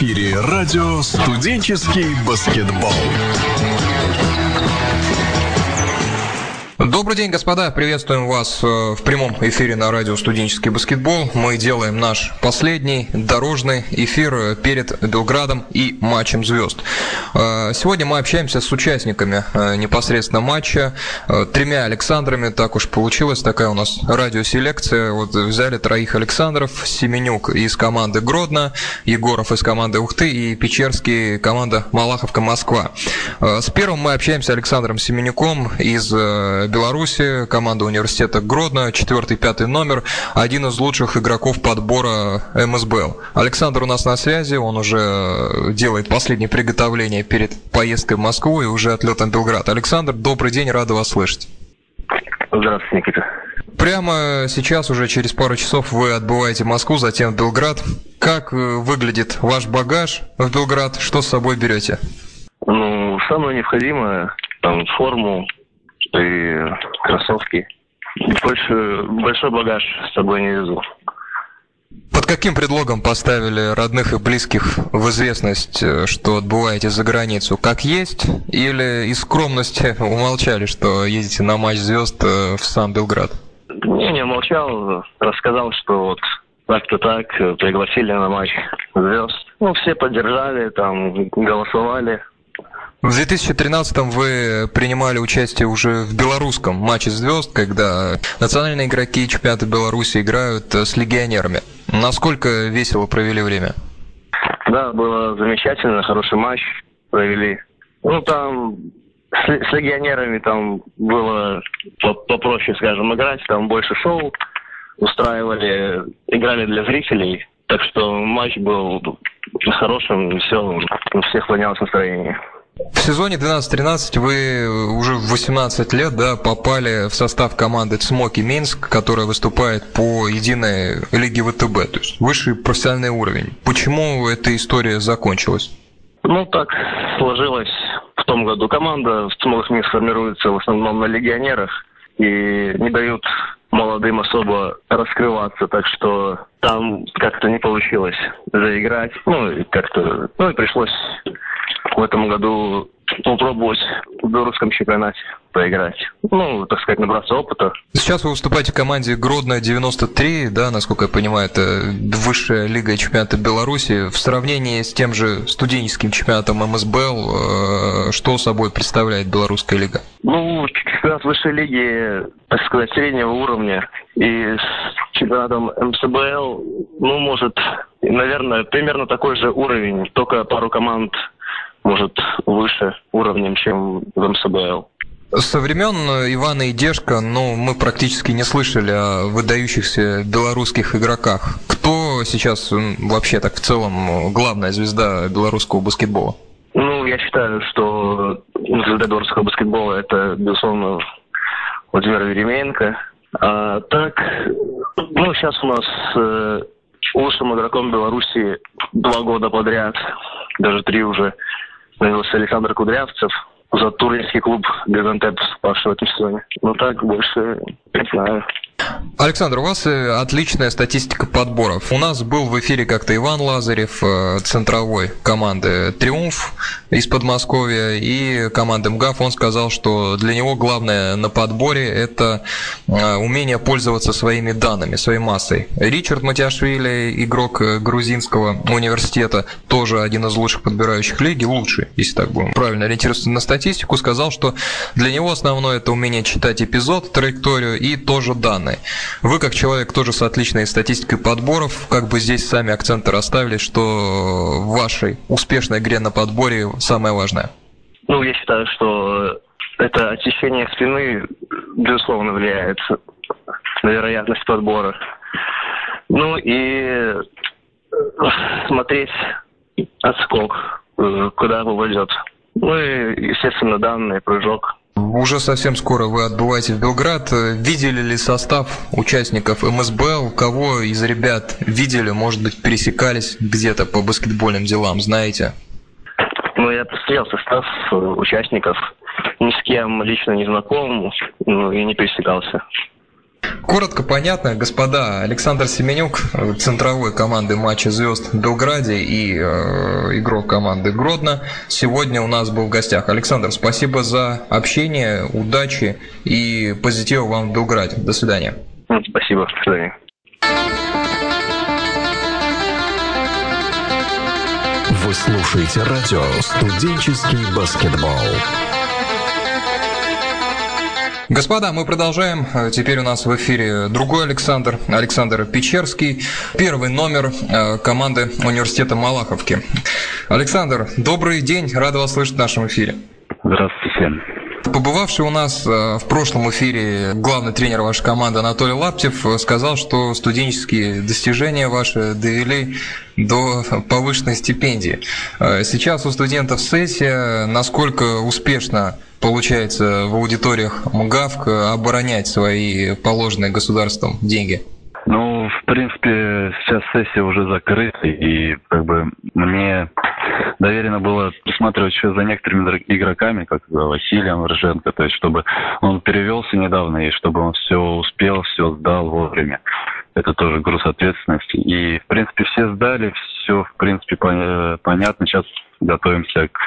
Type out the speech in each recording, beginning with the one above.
эфире радио «Студенческий баскетбол». Добрый день, господа. Приветствуем вас э, в прямом эфире на радио «Студенческий баскетбол». Мы делаем наш последний дорожный эфир перед Белградом и матчем звезд. Э, сегодня мы общаемся с участниками э, непосредственно матча, тремя Александрами. Так уж получилось, такая у нас радиоселекция. Вот взяли троих Александров, Семенюк из команды Гродно, Егоров из команды Ухты и Печерский команда Малаховка Москва. С первым мы общаемся Александром Семенюком из Беларуси, команда университета Гродно, четвертый, пятый номер, один из лучших игроков подбора МСБЛ. Александр у нас на связи, он уже делает последние приготовления перед поездкой в Москву и уже отлетом в Белград. Александр, добрый день, рада вас слышать. Здравствуйте, Никита. Прямо сейчас, уже через пару часов, вы отбываете Москву, затем в Белград. Как э, выглядит ваш багаж в Белград? Что с собой берете? Ну, самое необходимое, там, форму, и кроссовки. Больше большой багаж с собой не везу. Под каким предлогом поставили родных и близких в известность, э, что отбываете за границу? Как есть? Или из скромности умолчали, что едете на матч звезд э, в сам Белград? Не, не умолчал. Рассказал, что вот так-то так, пригласили на матч звезд. Ну, все поддержали, там, голосовали. В 2013-м вы принимали участие уже в белорусском матче звезд, когда национальные игроки чемпионата Беларуси играют э, с легионерами. Насколько весело провели время? Да, было замечательно, хороший матч провели. Ну, там с, с легионерами там было попроще, скажем, играть, там больше шоу устраивали, играли для зрителей. Так что матч был хорошим, веселым, у всех поднялось настроение. В сезоне 12-13 вы уже в 18 лет да, попали в состав команды «Цмоки Минск», которая выступает по единой лиге ВТБ, то есть высший профессиональный уровень. Почему эта история закончилась? Ну, так сложилось в том году. Команда в «Цмоках Минск» формируется в основном на легионерах и не дают молодым особо раскрываться, так что там как-то не получилось заиграть. Ну, и как-то, ну и пришлось в этом году попробовать в белорусском чемпионате поиграть. Ну, так сказать, набраться опыта. Сейчас вы выступаете в команде Гродно 93, да, насколько я понимаю, это высшая лига чемпионата Беларуси. В сравнении с тем же студенческим чемпионатом МСБЛ, э, что собой представляет белорусская лига? Ну, чемпионат высшей лиги, так сказать, среднего уровня. И с чемпионатом МСБЛ, ну, может, наверное, примерно такой же уровень, только пару команд может, выше уровнем, чем в МСБЛ. Со времен Ивана и Дешка, ну, мы практически не слышали о выдающихся белорусских игроках. Кто сейчас вообще так в целом главная звезда белорусского баскетбола? Ну, я считаю, что звезда белорусского баскетбола это, безусловно, Владимир Веременко. А так, ну, сейчас у нас э, лучшим игроком Беларуси два года подряд, даже три уже, появился Александр Кудрявцев за туринский клуб Газантеп, в этом сезоне. Но так больше не знаю. Александр, у вас э, отличная статистика подборов. У нас был в эфире как-то Иван Лазарев, э, центровой команды «Триумф» из Подмосковья и команды МГАФ. Он сказал, что для него главное на подборе – это э, умение пользоваться своими данными, своей массой. Ричард Матяшвили, игрок грузинского университета, тоже один из лучших подбирающих лиги, лучший, если так будем правильно ориентироваться на статистику, сказал, что для него основное – это умение читать эпизод, траекторию и тоже данные. Вы, как человек тоже с отличной статистикой подборов, как бы здесь сами акценты расставили, что в вашей успешной игре на подборе самое важное? Ну, я считаю, что это очищение спины, безусловно, влияет на вероятность подбора. Ну и смотреть отскок, э, куда попадет. Ну и, естественно, данные, прыжок – уже совсем скоро вы отбываете в Белград. Видели ли состав участников МСБЛ? Кого из ребят видели, может быть, пересекались где-то по баскетбольным делам, знаете? Ну, я посмотрел состав э, участников. Ни с кем лично не знаком, ну и не пересекался. Коротко понятно, господа. Александр Семенюк, центровой команды матча звезд в Белграде и э, игрок команды Гродно, сегодня у нас был в гостях. Александр, спасибо за общение, удачи и позитива вам в Белграде. До свидания. Спасибо. До свидания. Вы слушаете радио «Студенческий баскетбол». Господа, мы продолжаем. Теперь у нас в эфире другой Александр, Александр Печерский, первый номер э, команды университета Малаховки. Александр, добрый день, рад вас слышать в нашем эфире. Здравствуйте. Побывавший у нас э, в прошлом эфире главный тренер вашей команды Анатолий Лаптев сказал, что студенческие достижения ваши довели до повышенной стипендии. Э, сейчас у студентов сессия. Насколько успешно получается в аудиториях МГАВК оборонять свои положенные государством деньги? Ну, в принципе, сейчас сессия уже закрыта, и как бы мне доверено было присматривать еще за некоторыми игроками, как Василием Рженко, то есть чтобы он перевелся недавно, и чтобы он все успел, все сдал вовремя. Это тоже груз ответственности. И, в принципе, все сдали, все, в принципе, понятно. Сейчас готовимся к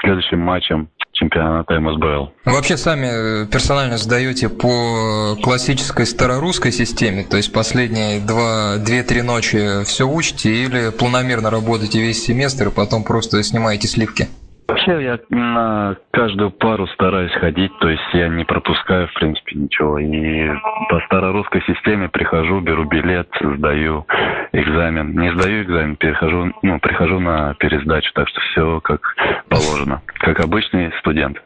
следующим матчам чемпионата МСБЛ. вообще сами э, персонально сдаете по классической старорусской системе, то есть последние два, две-три ночи все учите или планомерно работаете весь семестр и потом просто снимаете сливки? Вообще я на каждую пару стараюсь ходить, то есть я не пропускаю, в принципе, ничего. И по старорусской системе прихожу, беру билет, сдаю экзамен. Не сдаю экзамен, перехожу, ну, прихожу на пересдачу, так что все как положено, как обычный студент.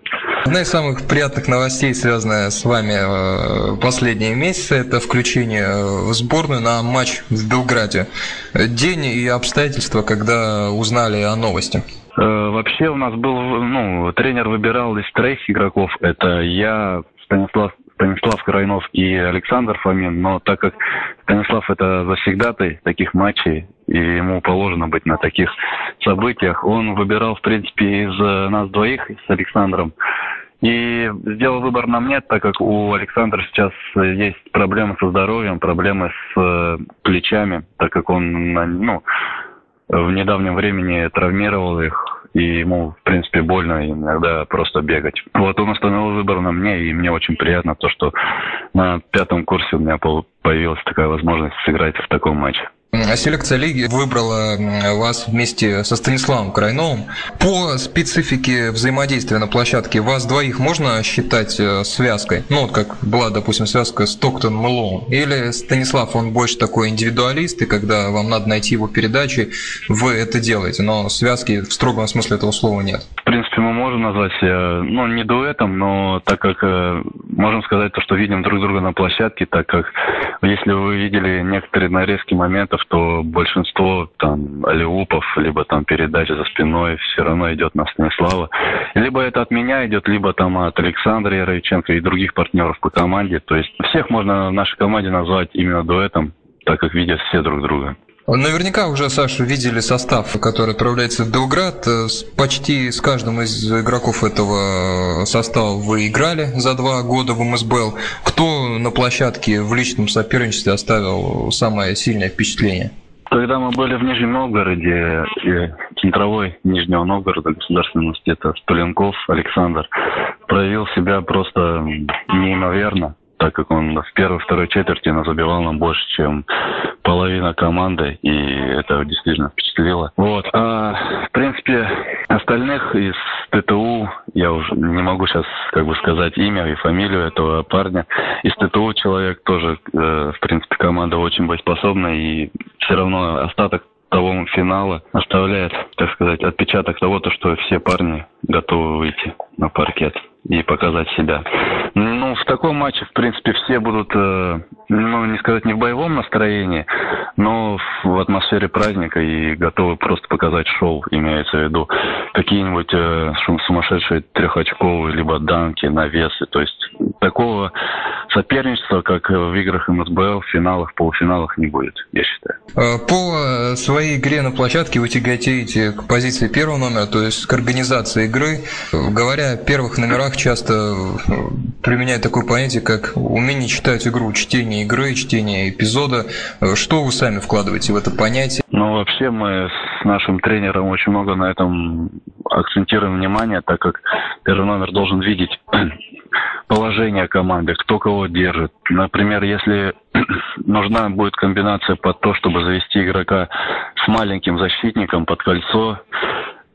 Одна из самых приятных новостей, связанная с вами э, последние месяцы, это включение в сборную на матч в Белграде. День и обстоятельства, когда узнали о новости. Э, вообще у нас был, ну, тренер выбирал из троих игроков. Это я, Станислав Станислав Крайнов и Александр Фомин, но так как Станислав это завсегдатый таких матчей, и ему положено быть на таких событиях, он выбирал, в принципе, из э, нас двоих, с Александром, и сделал выбор на мне, так как у Александра сейчас есть проблемы со здоровьем, проблемы с э, плечами, так как он, ну, в недавнем времени травмировал их, и ему, в принципе, больно иногда просто бегать. Вот он остановил выбор на мне, и мне очень приятно то, что на пятом курсе у меня появилась такая возможность сыграть в таком матче. А селекция лиги выбрала вас вместе со Станиславом Крайновым. По специфике взаимодействия на площадке вас двоих можно считать э, связкой? Ну, вот как была, допустим, связка стоктон мэлоун Или Станислав, он больше такой индивидуалист, и когда вам надо найти его передачи, вы это делаете, но связки в строгом смысле этого слова нет? Принципе, мы можем назвать ну, не дуэтом, но так как э, можем сказать то, что видим друг друга на площадке, так как если вы видели некоторые нарезки моментов, что большинство там алиупов, либо там передачи за спиной все равно идет на Станислава. Либо это от меня идет, либо там от Александра Яровиченко и других партнеров по команде. То есть всех можно в нашей команде назвать именно дуэтом, так как видят все друг друга. Наверняка уже, Саша, видели состав, который отправляется в Белград. Э, почти с каждым из игроков этого состава вы играли за два года в МСБЛ. Кто на площадке в личном соперничестве оставил самое сильное впечатление? Когда мы были в Нижнем Новгороде, центровой Нижнего Новгорода, Государственного университета, Столенков Александр проявил себя просто неимоверно так как он в первой-второй четверти нас забивал нам больше, чем половина команды, и это действительно впечатлило. Вот. А, в принципе, остальных из ТТУ, я уже не могу сейчас как бы сказать имя и фамилию этого парня. Из ТТУ человек тоже, э, в принципе, команда очень боеспособна, и все равно остаток того финала оставляет, так сказать, отпечаток того, то, что все парни готовы выйти на паркет и показать себя. Ну, в таком матче, в принципе, все будут, э, ну, не сказать, не в боевом настроении, но в атмосфере праздника и готовы просто показать шоу, имеется в виду какие-нибудь э, сумасшедшие трехочковые, либо данки, навесы, то есть такого соперничества, как в играх МСБЛ, в финалах, полуфиналах не будет, я считаю. Э, по своей игре на площадке вы тяготеете к позиции первого номера, то есть к организации игры. Говоря о первых номерах, часто э, применяют такое понятие, как умение читать игру, чтение игры, чтение эпизода. Э, что вы сами вкладываете в это понятие? Ну, вообще мы с нашим тренером очень много на этом акцентируем внимание, так как первый номер должен видеть положение команды, кто кого держит. Например, если нужна будет комбинация под то, чтобы завести игрока с маленьким защитником под кольцо,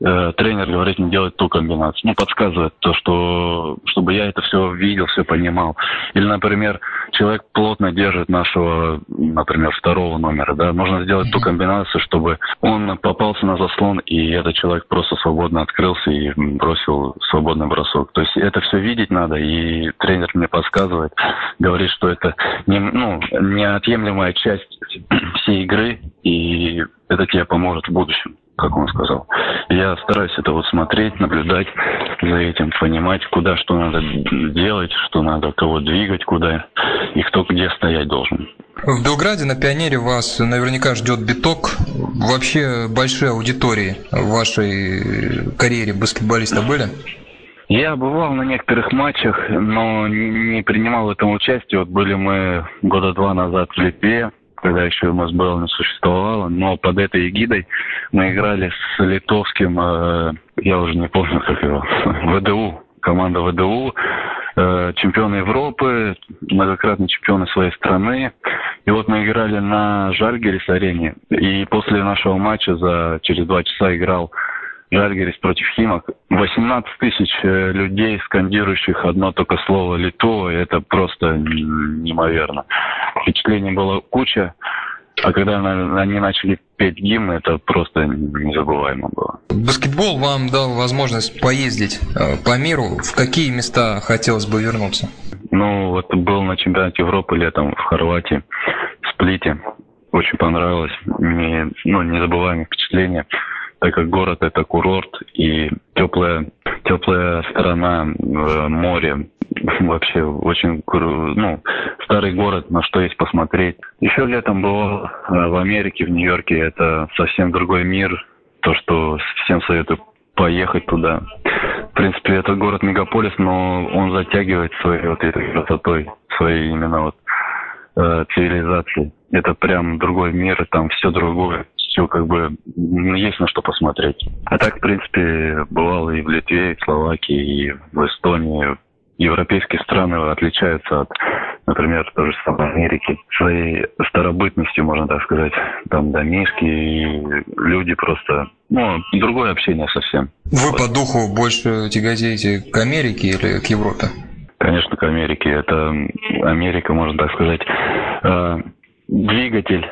э, тренер говорит мне делать ту комбинацию. Ну, подсказывает то, что чтобы я это все видел, все понимал. Или, например, человек плотно держит нашего, например, второго номера, да, можно сделать ту комбинацию, чтобы он попался на заслон, и этот человек просто свободно открылся и бросил свободный бросок. То есть это все видеть надо, и тренер мне подсказывает, говорит, что это не, ну, неотъемлемая часть всей игры, и это тебе поможет в будущем как он сказал. Я стараюсь это вот смотреть, наблюдать за этим, понимать, куда что надо делать, что надо, кого двигать, куда и кто где стоять должен. В Белграде на Пионере вас наверняка ждет биток. Вообще большие аудитории в вашей карьере баскетболиста были? Я бывал на некоторых матчах, но не принимал в этом участие. Вот были мы года два назад в Литве, когда еще МСБЛ не существовало, но под этой эгидой мы играли с литовским, э, я уже не помню, как его, ВДУ, команда ВДУ, э, чемпионы Европы, многократные чемпионы своей страны. И вот мы играли на Жальгерис арене, и после нашего матча за через два часа играл Жальгерис против Химок. 18 тысяч э, людей, скандирующих одно только слово «Литова», это просто неимоверно. Впечатлений было куча. А когда они начали петь гимн, это просто незабываемо было. Баскетбол вам дал возможность поездить э, по миру. В какие места хотелось бы вернуться? Ну, вот был на чемпионате Европы летом в Хорватии, в Сплите. Очень понравилось. Мне, ну, незабываемое впечатление так как город это курорт и теплая, теплая сторона э, моря. Вообще очень ну, старый город, на что есть посмотреть. Еще летом был э, в Америке, в Нью-Йорке. Это совсем другой мир. То, что всем советую поехать туда. В принципе, это город-мегаполис, но он затягивает своей вот этой красотой, своей именно вот э, цивилизации. Это прям другой мир, там все другое все как бы есть на что посмотреть. А так, в принципе, бывало и в Литве, и в Словакии, и в Эстонии. Европейские страны отличаются от, например, той же самой Америки своей старобытностью, можно так сказать. Там домишки и люди просто... Ну, другое общение совсем. Вы вот. по духу больше тяготеете к Америке или к Европе? Конечно, к Америке. Это Америка, можно так сказать, э, двигатель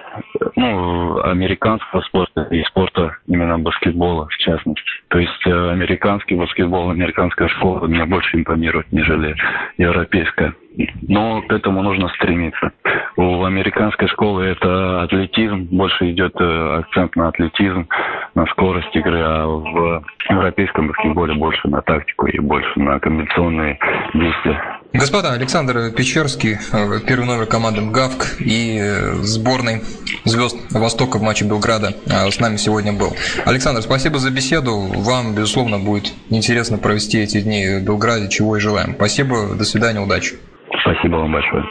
ну, американского спорта и спорта именно баскетбола в частности. То есть э, американский баскетбол, американская школа меня больше импонирует, нежели европейская. Но к этому нужно стремиться. У американской школы это атлетизм, больше идет э, акцент на атлетизм, на скорость игры, а в европейском баскетболе больше на тактику и больше на комбинационные действия. Господа, Александр Печерский, э, первый номер команды МГАВК и э, сборной звезд Востока в матче Белграда с нами сегодня был. Александр, спасибо за беседу. Вам, безусловно, будет интересно провести эти дни в Белграде, чего и желаем. Спасибо, до свидания, удачи. Спасибо вам большое.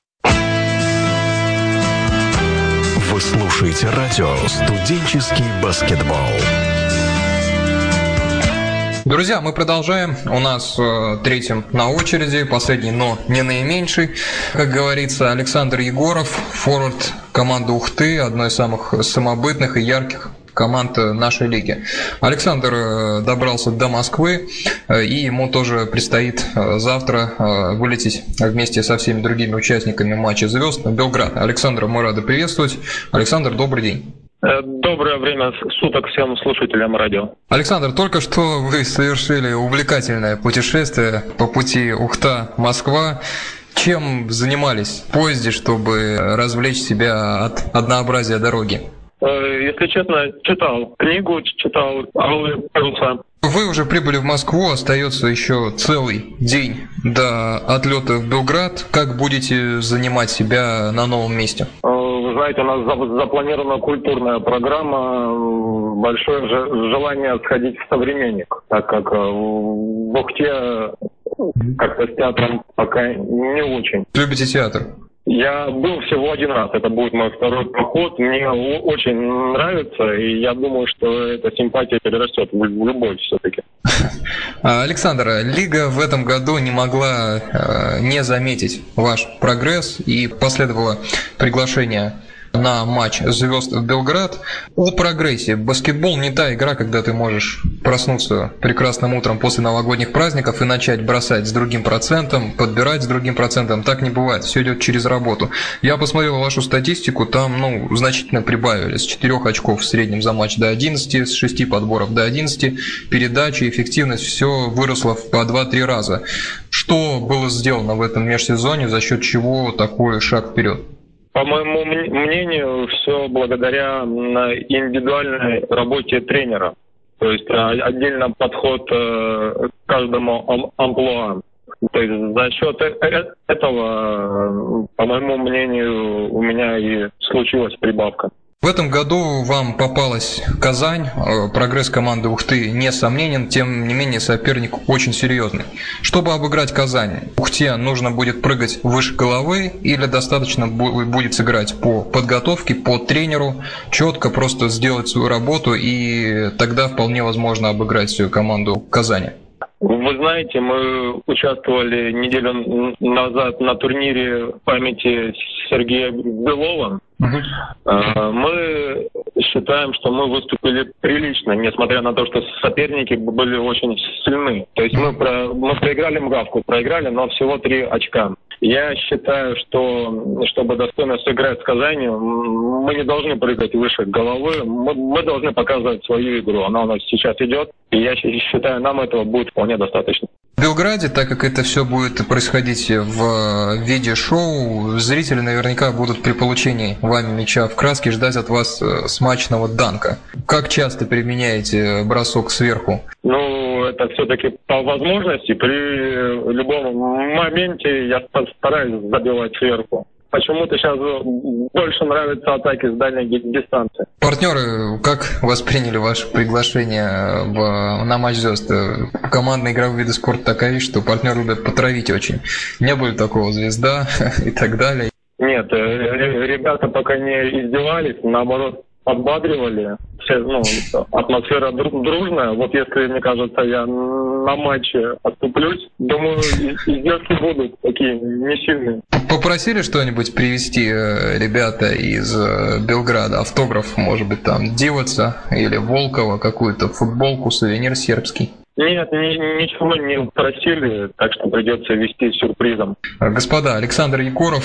Вы слушаете радио «Студенческий баскетбол». Друзья, мы продолжаем. У нас э, третьим на очереди, последний, но не наименьший. Как говорится, Александр Егоров, форвард команды Ухты, одной из самых самобытных и ярких команд нашей лиги. Александр э, добрался до Москвы, э, и ему тоже предстоит э, завтра вылететь вместе со всеми другими участниками матча звезд на Белград. Александр, мы рады приветствовать. Александр, добрый день. Доброе время суток всем слушателям радио. Александр, только что вы совершили увлекательное путешествие по пути Ухта-Москва. Чем занимались в поезде, чтобы развлечь себя от однообразия дороги? Если честно, читал книгу, читал Аллы Паруса. Вы уже прибыли в Москву, остается еще целый день до отлета в Белград. Как будете занимать себя на новом месте? Вы знаете, у нас запланирована культурная программа, большое желание сходить в современник, так как в Ухте как-то с театром пока не очень. Любите театр? Я был всего один раз, это будет мой второй поход. Мне очень нравится, и я думаю, что эта симпатия перерастет в любовь все-таки. А, Александр, Лига в этом году не могла э, не заметить ваш прогресс, и последовало приглашение на матч звезд в Белград. О прогрессе. Баскетбол не та игра, когда ты можешь проснуться прекрасным утром после новогодних праздников и начать бросать с другим процентом, подбирать с другим процентом. Так не бывает. Все идет через работу. Я посмотрел вашу статистику, там ну, значительно прибавили. С 4 очков в среднем за матч до 11, с 6 подборов до 11. Передачи, эффективность, все выросло по 2-3 раза. Что было сделано в этом межсезоне, за счет чего такой шаг вперед? По моему мнению, все благодаря индивидуальной работе тренера. То есть а, отдельно подход э, к каждому амплуа. То есть за счет э, э, этого, по моему мнению, у меня и случилась прибавка. В этом году вам попалась Казань. Э, прогресс команды Ухты несомненен, тем не менее соперник очень серьезный. Чтобы обыграть Казань, Ухте нужно будет прыгать выше головы или достаточно будет сыграть по подготовке, по тренеру, четко просто сделать свою работу и тогда вполне возможно обыграть всю команду Казани. Вы знаете, мы участвовали неделю назад на турнире памяти Сергея Белова. Uh-huh. Мы считаем, что мы выступили прилично, несмотря на то, что соперники были очень сильны. То есть мы, про, мы проиграли МГАВку, проиграли, но всего три очка. Я считаю, что чтобы достойно сыграть с Казанью, мы не должны прыгать выше головы, мы, мы должны показывать свою игру. Она у нас сейчас идет, и я считаю, нам этого будет вполне достаточно. Белграде, так как это все будет происходить в виде шоу, зрители наверняка будут при получении вами мяча в краске ждать от вас э, смачного данка. Как часто применяете бросок сверху? Ну, это все-таки по возможности. При любом моменте я стараюсь забивать сверху почему-то сейчас больше нравятся атаки с дальней дистанции. Партнеры, как восприняли ваше приглашение в, на матч звезд? Командные игровые виды спорта такая что партнеры любят потравить очень. Не было такого звезда и так далее. Нет, э, ребята пока не издевались, наоборот, подбадривали. Все, ну, атмосфера дружная. Вот если, мне кажется, я на матче отступлюсь, думаю, издевки будут такие не сильные. Попросили что-нибудь привезти э, ребята из э, Белграда? Автограф, может быть, там Диваца или Волкова, какую-то футболку, сувенир сербский? Нет, ни, ничего не просили, так что придется вести сюрпризом. Господа, Александр Егоров,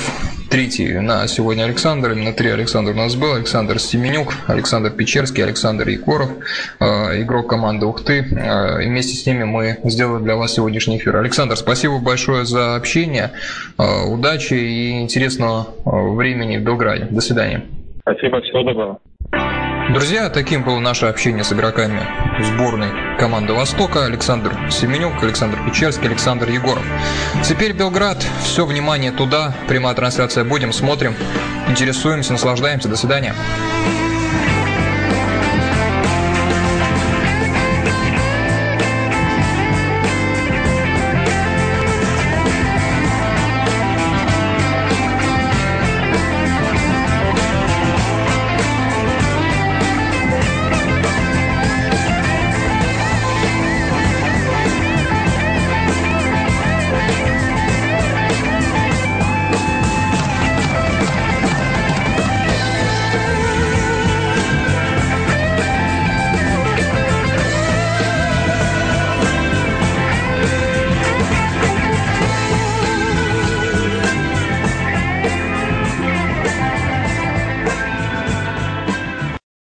третий на сегодня Александр, именно три Александра у нас был, Александр Семенюк, Александр Печерский, Александр Егоров, э, игрок команды Ухты. Э, и вместе с ними мы сделали для вас сегодняшний эфир. Александр, спасибо большое за общение, э, удачи и интересного времени в Белграде. До свидания. Спасибо, всего доброго. Друзья, таким было наше общение с игроками сборной команды Востока. Александр Семенюк, Александр Печерский, Александр Егоров. Теперь Белград. Все внимание туда. Прямая трансляция. Будем, смотрим, интересуемся, наслаждаемся. До свидания.